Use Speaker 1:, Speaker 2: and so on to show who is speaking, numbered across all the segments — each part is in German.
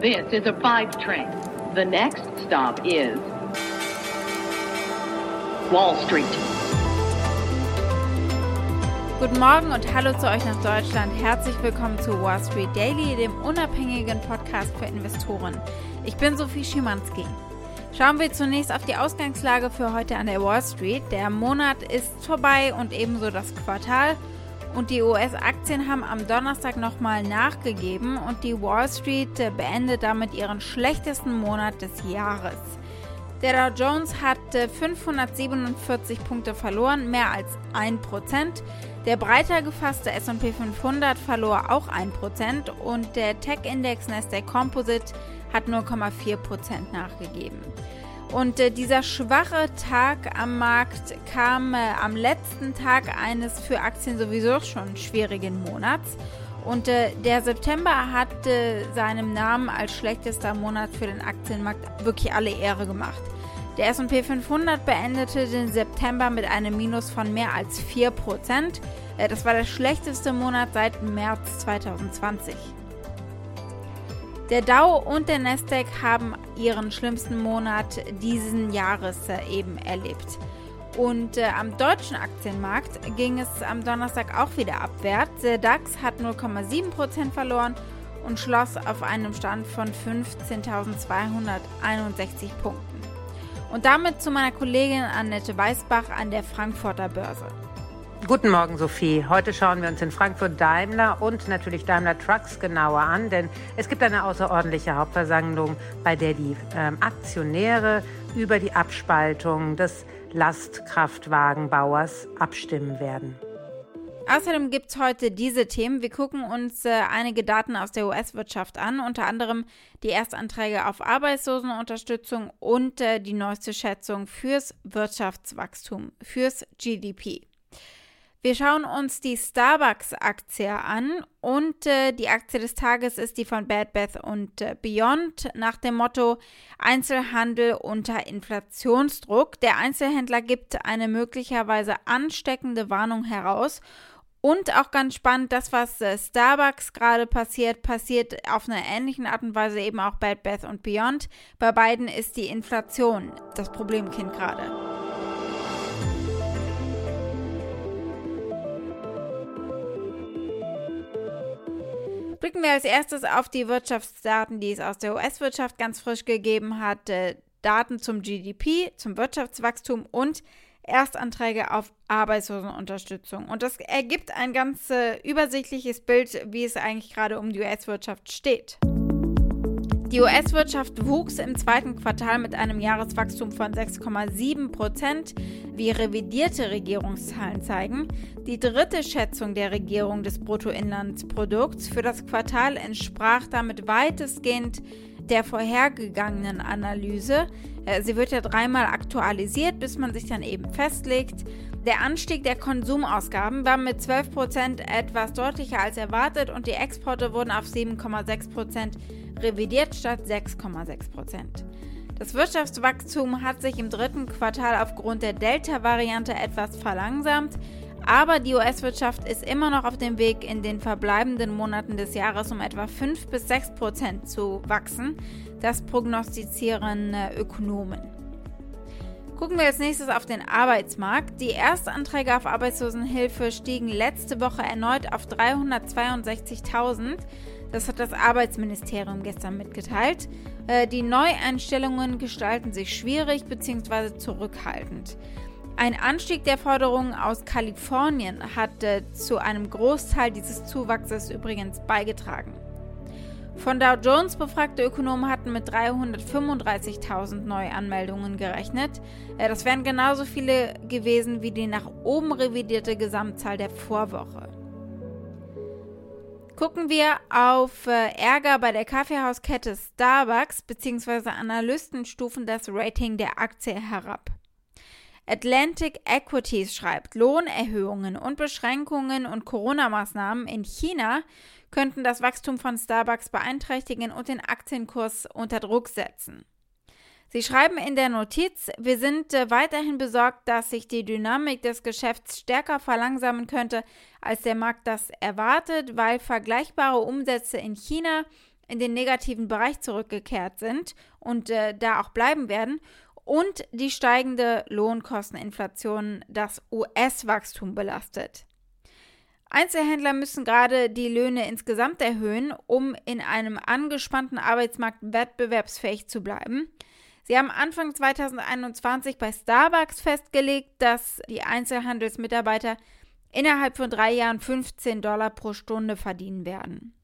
Speaker 1: This is a five train. The next stop is Wall Street.
Speaker 2: Guten Morgen und hallo zu euch nach Deutschland. Herzlich willkommen zu Wall Street Daily, dem unabhängigen Podcast für Investoren. Ich bin Sophie Schimanski. Schauen wir zunächst auf die Ausgangslage für heute an der Wall Street. Der Monat ist vorbei und ebenso das Quartal. Und die US-Aktien haben am Donnerstag nochmal nachgegeben und die Wall Street beendet damit ihren schlechtesten Monat des Jahres. Der Dow Jones hat 547 Punkte verloren, mehr als 1%. Der breiter gefasste S&P 500 verlor auch 1% und der Tech-Index Nasdaq Composite hat 0,4% nachgegeben. Und äh, dieser schwache Tag am Markt kam äh, am letzten Tag eines für Aktien sowieso schon schwierigen Monats. Und äh, der September hat äh, seinem Namen als schlechtester Monat für den Aktienmarkt wirklich alle Ehre gemacht. Der SP 500 beendete den September mit einem Minus von mehr als 4%. Äh, das war der schlechteste Monat seit März 2020. Der Dow und der Nasdaq haben ihren schlimmsten Monat diesen Jahres äh, eben erlebt. Und äh, am deutschen Aktienmarkt ging es am Donnerstag auch wieder abwärts. Der DAX hat 0,7% verloren und schloss auf einem Stand von 15.261 Punkten. Und damit zu meiner Kollegin Annette Weißbach an der Frankfurter Börse.
Speaker 3: Guten Morgen, Sophie. Heute schauen wir uns in Frankfurt Daimler und natürlich Daimler Trucks genauer an, denn es gibt eine außerordentliche Hauptversammlung, bei der die ähm, Aktionäre über die Abspaltung des Lastkraftwagenbauers abstimmen werden.
Speaker 2: Außerdem gibt es heute diese Themen. Wir gucken uns äh, einige Daten aus der US-Wirtschaft an, unter anderem die Erstanträge auf Arbeitslosenunterstützung und äh, die neueste Schätzung fürs Wirtschaftswachstum, fürs GDP. Wir schauen uns die Starbucks-Aktie an und äh, die Aktie des Tages ist die von Bad Bath und äh, Beyond nach dem Motto Einzelhandel unter Inflationsdruck. Der Einzelhändler gibt eine möglicherweise ansteckende Warnung heraus. Und auch ganz spannend, das, was äh, Starbucks gerade passiert, passiert auf einer ähnlichen Art und Weise eben auch Bad Bath und Beyond. Bei beiden ist die Inflation das Problemkind gerade. Blicken wir als erstes auf die Wirtschaftsdaten, die es aus der US-Wirtschaft ganz frisch gegeben hat. Äh, Daten zum GDP, zum Wirtschaftswachstum und Erstanträge auf Arbeitslosenunterstützung. Und das ergibt ein ganz äh, übersichtliches Bild, wie es eigentlich gerade um die US-Wirtschaft steht. Die US-Wirtschaft wuchs im zweiten Quartal mit einem Jahreswachstum von 6,7 Prozent, wie revidierte Regierungszahlen zeigen. Die dritte Schätzung der Regierung des Bruttoinlandsprodukts für das Quartal entsprach damit weitestgehend der vorhergegangenen Analyse. Äh, sie wird ja dreimal aktualisiert, bis man sich dann eben festlegt. Der Anstieg der Konsumausgaben war mit 12% etwas deutlicher als erwartet und die Exporte wurden auf 7,6% revidiert statt 6,6%. Das Wirtschaftswachstum hat sich im dritten Quartal aufgrund der Delta-Variante etwas verlangsamt, aber die US-Wirtschaft ist immer noch auf dem Weg, in den verbleibenden Monaten des Jahres um etwa 5 bis 6 Prozent zu wachsen. Das prognostizieren äh, Ökonomen. Gucken wir als nächstes auf den Arbeitsmarkt. Die Erstanträge auf Arbeitslosenhilfe stiegen letzte Woche erneut auf 362.000. Das hat das Arbeitsministerium gestern mitgeteilt. Äh, die Neueinstellungen gestalten sich schwierig bzw. zurückhaltend. Ein Anstieg der Forderungen aus Kalifornien hat äh, zu einem Großteil dieses Zuwachses übrigens beigetragen. Von Dow Jones befragte Ökonomen hatten mit 335.000 Neuanmeldungen gerechnet. Äh, das wären genauso viele gewesen wie die nach oben revidierte Gesamtzahl der Vorwoche. Gucken wir auf äh, Ärger bei der Kaffeehauskette Starbucks bzw. Analysten stufen das Rating der Aktie herab. Atlantic Equities schreibt, Lohnerhöhungen und Beschränkungen und Corona-Maßnahmen in China könnten das Wachstum von Starbucks beeinträchtigen und den Aktienkurs unter Druck setzen. Sie schreiben in der Notiz, wir sind äh, weiterhin besorgt, dass sich die Dynamik des Geschäfts stärker verlangsamen könnte, als der Markt das erwartet, weil vergleichbare Umsätze in China in den negativen Bereich zurückgekehrt sind und äh, da auch bleiben werden und die steigende Lohnkosteninflation das US-Wachstum belastet. Einzelhändler müssen gerade die Löhne insgesamt erhöhen, um in einem angespannten Arbeitsmarkt wettbewerbsfähig zu bleiben. Sie haben Anfang 2021 bei Starbucks festgelegt, dass die Einzelhandelsmitarbeiter innerhalb von drei Jahren 15 Dollar pro Stunde verdienen werden.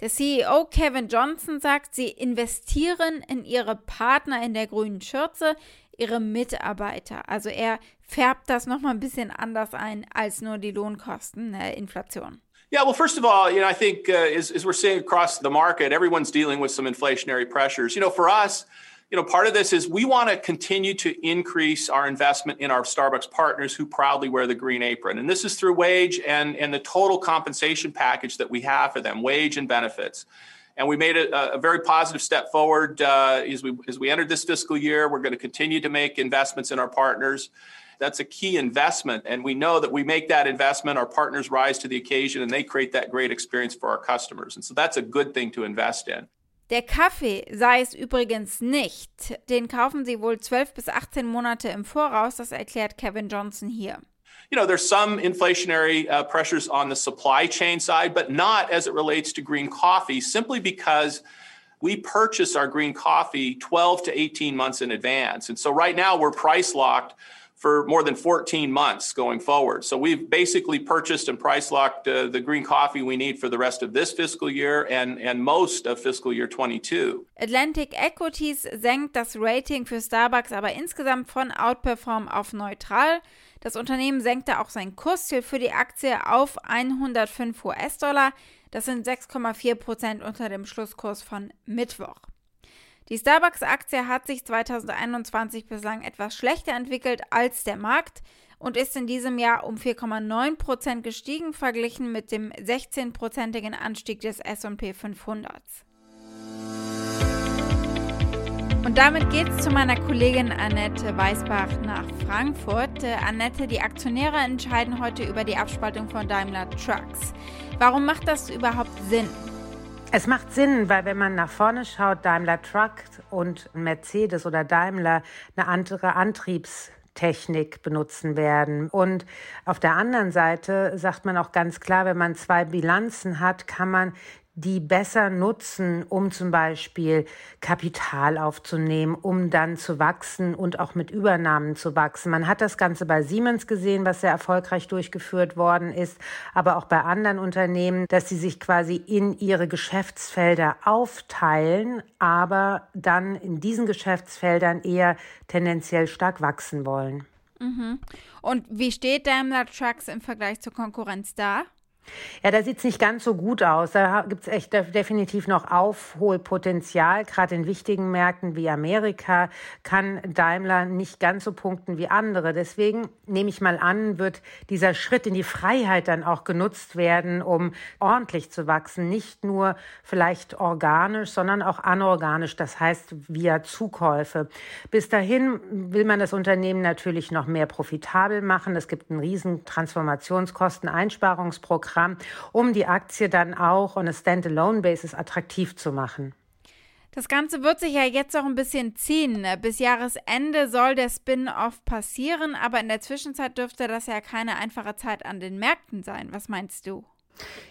Speaker 2: Der CEO Kevin Johnson sagt, sie investieren in ihre Partner in der grünen Schürze, ihre Mitarbeiter. Also er färbt das nochmal ein bisschen anders ein als nur die Lohnkosteninflation. Äh,
Speaker 4: Yeah, well, first of all, you know, I think uh, as, as we're seeing across the market, everyone's dealing with some inflationary pressures. You know, for us, you know, part of this is we want to continue to increase our investment in our Starbucks partners who proudly wear the green apron. And this is through wage and, and the total compensation package that we have for them, wage and benefits. And we made a, a very positive step forward uh, as, we, as we entered this fiscal year. We're going to continue to make investments in our partners. That's a key investment. And we know that we make that investment, our partners rise to the occasion and they create that great experience for our customers. And so that's a good thing to invest in.
Speaker 2: Der Kaffee sei es übrigens nicht. Den kaufen sie wohl 12 bis 18 Monate im Voraus, das erklärt Kevin Johnson hier.
Speaker 4: You know, there's some inflationary uh, pressures on the supply chain side, but not as it relates to green coffee, simply because we purchase our green coffee 12 to 18 months in advance. And so right now we're price locked for more than 14 months going forward. So we've basically purchased and price locked uh, the green coffee we need for the rest of this fiscal year and, and most of fiscal year 22.
Speaker 2: Atlantic Equities senkt das Rating für Starbucks aber insgesamt von Outperform auf neutral. Das Unternehmen senkte auch sein Kursziel für die Aktie auf 105 US-Dollar. Das sind 6,4 Prozent unter dem Schlusskurs von Mittwoch. Die Starbucks-Aktie hat sich 2021 bislang etwas schlechter entwickelt als der Markt und ist in diesem Jahr um 4,9 Prozent gestiegen, verglichen mit dem 16-prozentigen Anstieg des SP 500. Und damit geht es zu meiner Kollegin Annette Weißbach nach Frankfurt. Äh, Annette, die Aktionäre entscheiden heute über die Abspaltung von Daimler Trucks. Warum macht das überhaupt Sinn?
Speaker 3: Es macht Sinn, weil wenn man nach vorne schaut, Daimler Truck und Mercedes oder Daimler eine andere Antriebstechnik benutzen werden. Und auf der anderen Seite sagt man auch ganz klar, wenn man zwei Bilanzen hat, kann man die besser nutzen, um zum Beispiel Kapital aufzunehmen, um dann zu wachsen und auch mit Übernahmen zu wachsen. Man hat das Ganze bei Siemens gesehen, was sehr erfolgreich durchgeführt worden ist, aber auch bei anderen Unternehmen, dass sie sich quasi in ihre Geschäftsfelder aufteilen, aber dann in diesen Geschäftsfeldern eher tendenziell stark wachsen wollen.
Speaker 2: Mhm. Und wie steht Daimler Trucks im Vergleich zur Konkurrenz da?
Speaker 3: Ja, da sieht es nicht ganz so gut aus. Da gibt es echt definitiv noch Aufholpotenzial. Gerade in wichtigen Märkten wie Amerika kann Daimler nicht ganz so punkten wie andere. Deswegen nehme ich mal an, wird dieser Schritt in die Freiheit dann auch genutzt werden, um ordentlich zu wachsen. Nicht nur vielleicht organisch, sondern auch anorganisch. Das heißt via Zukäufe. Bis dahin will man das Unternehmen natürlich noch mehr profitabel machen. Es gibt ein riesen Transformationskosteneinsparungsprogramm Programm, um die Aktie dann auch on a Standalone-Basis attraktiv zu machen.
Speaker 2: Das Ganze wird sich ja jetzt auch ein bisschen ziehen. Bis Jahresende soll der Spin-off passieren, aber in der Zwischenzeit dürfte das ja keine einfache Zeit an den Märkten sein. Was meinst du?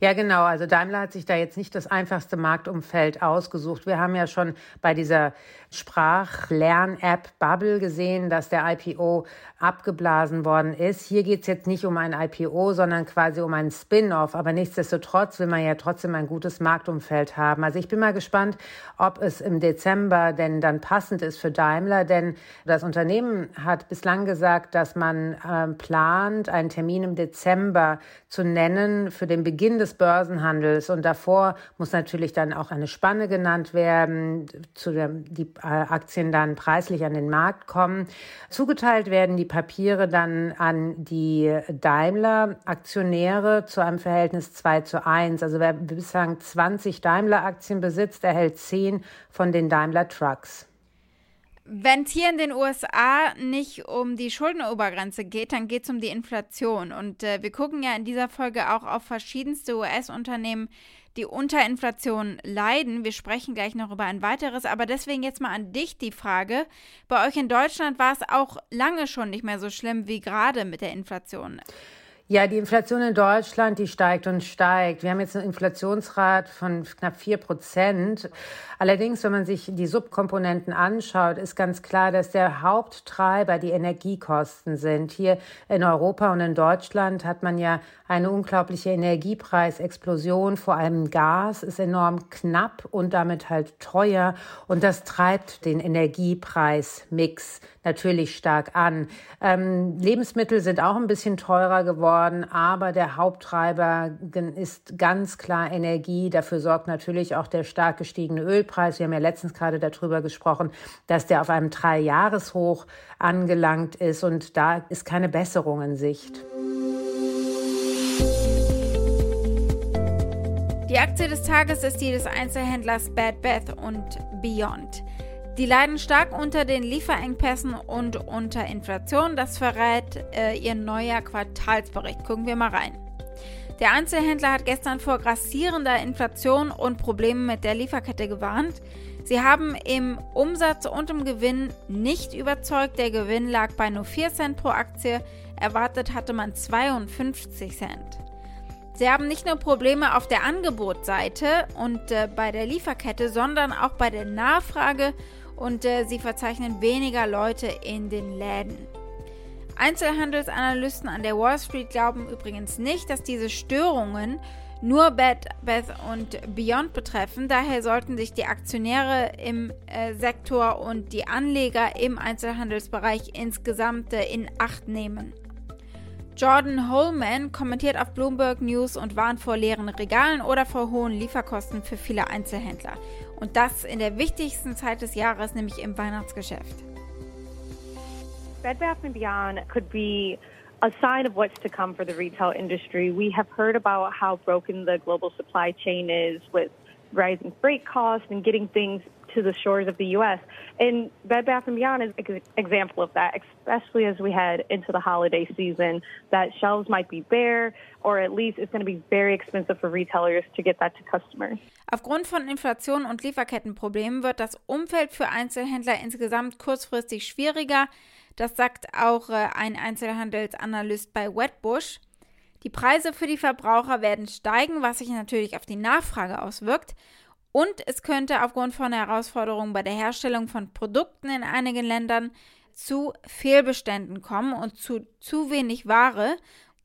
Speaker 3: Ja, genau. Also Daimler hat sich da jetzt nicht das einfachste Marktumfeld ausgesucht. Wir haben ja schon bei dieser Sprachlern-App Bubble gesehen, dass der IPO abgeblasen worden ist. Hier geht es jetzt nicht um ein IPO, sondern quasi um einen Spin-off. Aber nichtsdestotrotz will man ja trotzdem ein gutes Marktumfeld haben. Also ich bin mal gespannt, ob es im Dezember denn dann passend ist für Daimler. Denn das Unternehmen hat bislang gesagt, dass man äh, plant, einen Termin im Dezember zu nennen für den Beginn des Börsenhandels. Und davor muss natürlich dann auch eine Spanne genannt werden, zu der die Aktien dann preislich an den Markt kommen. Zugeteilt werden die Papiere dann an die Daimler-Aktionäre zu einem Verhältnis 2 zu 1. Also wer bislang 20 Daimler-Aktien besitzt, erhält 10 von den Daimler Trucks.
Speaker 2: Wenn es hier in den USA nicht um die Schuldenobergrenze geht, dann geht es um die Inflation. Und äh, wir gucken ja in dieser Folge auch auf verschiedenste US-Unternehmen, die unter Inflation leiden. Wir sprechen gleich noch über ein weiteres, aber deswegen jetzt mal an dich die Frage. Bei euch in Deutschland war es auch lange schon nicht mehr so schlimm wie gerade mit der Inflation.
Speaker 3: Ja, die Inflation in Deutschland, die steigt und steigt. Wir haben jetzt einen Inflationsrat von knapp vier Prozent. Allerdings, wenn man sich die Subkomponenten anschaut, ist ganz klar, dass der Haupttreiber die Energiekosten sind. Hier in Europa und in Deutschland hat man ja eine unglaubliche Energiepreisexplosion. Vor allem Gas ist enorm knapp und damit halt teuer. Und das treibt den Energiepreismix natürlich stark an. Ähm, Lebensmittel sind auch ein bisschen teurer geworden, aber der Haupttreiber ist ganz klar Energie. Dafür sorgt natürlich auch der stark gestiegene Ölpreis. Wir haben ja letztens gerade darüber gesprochen, dass der auf einem Dreijahreshoch angelangt ist und da ist keine Besserung in Sicht.
Speaker 2: Die Aktie des Tages ist die des Einzelhändlers Bad Bath und Beyond. Die leiden stark unter den Lieferengpässen und unter Inflation. Das verrät äh, ihr neuer Quartalsbericht. Gucken wir mal rein. Der Einzelhändler hat gestern vor grassierender Inflation und Problemen mit der Lieferkette gewarnt. Sie haben im Umsatz und im Gewinn nicht überzeugt. Der Gewinn lag bei nur 4 Cent pro Aktie. Erwartet hatte man 52 Cent. Sie haben nicht nur Probleme auf der Angebotsseite und äh, bei der Lieferkette, sondern auch bei der Nachfrage und äh, sie verzeichnen weniger Leute in den Läden. Einzelhandelsanalysten an der Wall Street glauben übrigens nicht, dass diese Störungen nur Bed Bath und Beyond betreffen. Daher sollten sich die Aktionäre im äh, Sektor und die Anleger im Einzelhandelsbereich insgesamt äh, in Acht nehmen. Jordan Holman kommentiert auf Bloomberg News und warnt vor leeren Regalen oder vor hohen Lieferkosten für viele Einzelhändler. Und das in der wichtigsten Zeit des Jahres, nämlich im Weihnachtsgeschäft.
Speaker 5: Bed Bath Beyond could be a sign of what's to come for the retail industry. We have heard about how broken the global supply chain is with rising freight costs and getting things to the shores of the U.S. And Bed Bath & Beyond is an example of that, especially as we head into the holiday season, that shelves might be bare or at least it's going to be very expensive for retailers to get that to customers.
Speaker 2: Aufgrund von Inflation und Lieferkettenproblemen wird das Umfeld für Einzelhändler insgesamt kurzfristig schwieriger. Das sagt auch äh, ein Einzelhandelsanalyst bei Wetbush. Die Preise für die Verbraucher werden steigen, was sich natürlich auf die Nachfrage auswirkt. Und es könnte aufgrund von Herausforderungen bei der Herstellung von Produkten in einigen Ländern zu Fehlbeständen kommen und zu zu wenig Ware.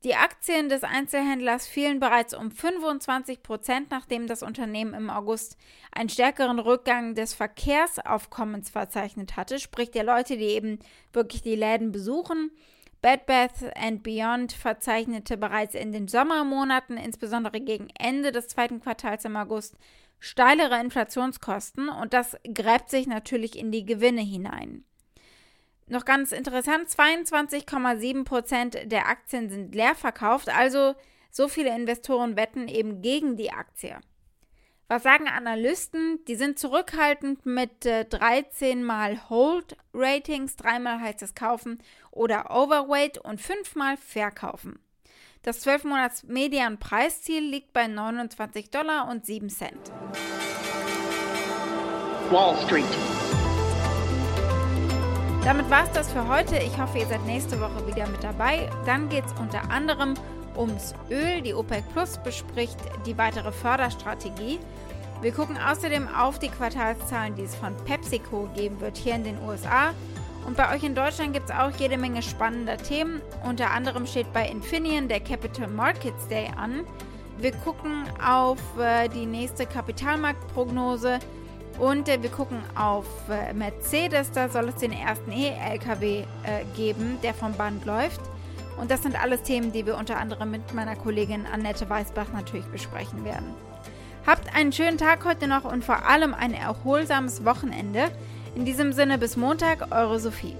Speaker 2: Die Aktien des Einzelhändlers fielen bereits um 25 Prozent, nachdem das Unternehmen im August einen stärkeren Rückgang des Verkehrsaufkommens verzeichnet hatte, sprich der Leute, die eben wirklich die Läden besuchen. Bed Bath Beyond verzeichnete bereits in den Sommermonaten, insbesondere gegen Ende des zweiten Quartals im August, steilere Inflationskosten und das gräbt sich natürlich in die Gewinne hinein. Noch ganz interessant, 22,7 Prozent der Aktien sind leer verkauft, also so viele Investoren wetten eben gegen die Aktie. Was sagen Analysten? Die sind zurückhaltend mit äh, 13 mal Hold Ratings, dreimal heißt es kaufen oder Overweight und fünfmal verkaufen. Das 12-Monats-Median-Preisziel liegt bei 29 Dollar und 7 Cent. Wall Street. Damit war es das für heute. Ich hoffe, ihr seid nächste Woche wieder mit dabei. Dann geht es unter anderem ums Öl. Die OPEC Plus bespricht die weitere Förderstrategie. Wir gucken außerdem auf die Quartalszahlen, die es von PepsiCo geben wird hier in den USA. Und bei euch in Deutschland gibt es auch jede Menge spannender Themen. Unter anderem steht bei Infineon der Capital Markets Day an. Wir gucken auf äh, die nächste Kapitalmarktprognose und äh, wir gucken auf äh, Mercedes. Da soll es den ersten E-LKW äh, geben, der vom Band läuft. Und das sind alles Themen, die wir unter anderem mit meiner Kollegin Annette Weißbach natürlich besprechen werden. Habt einen schönen Tag heute noch und vor allem ein erholsames Wochenende. In diesem Sinne bis Montag, eure Sophie.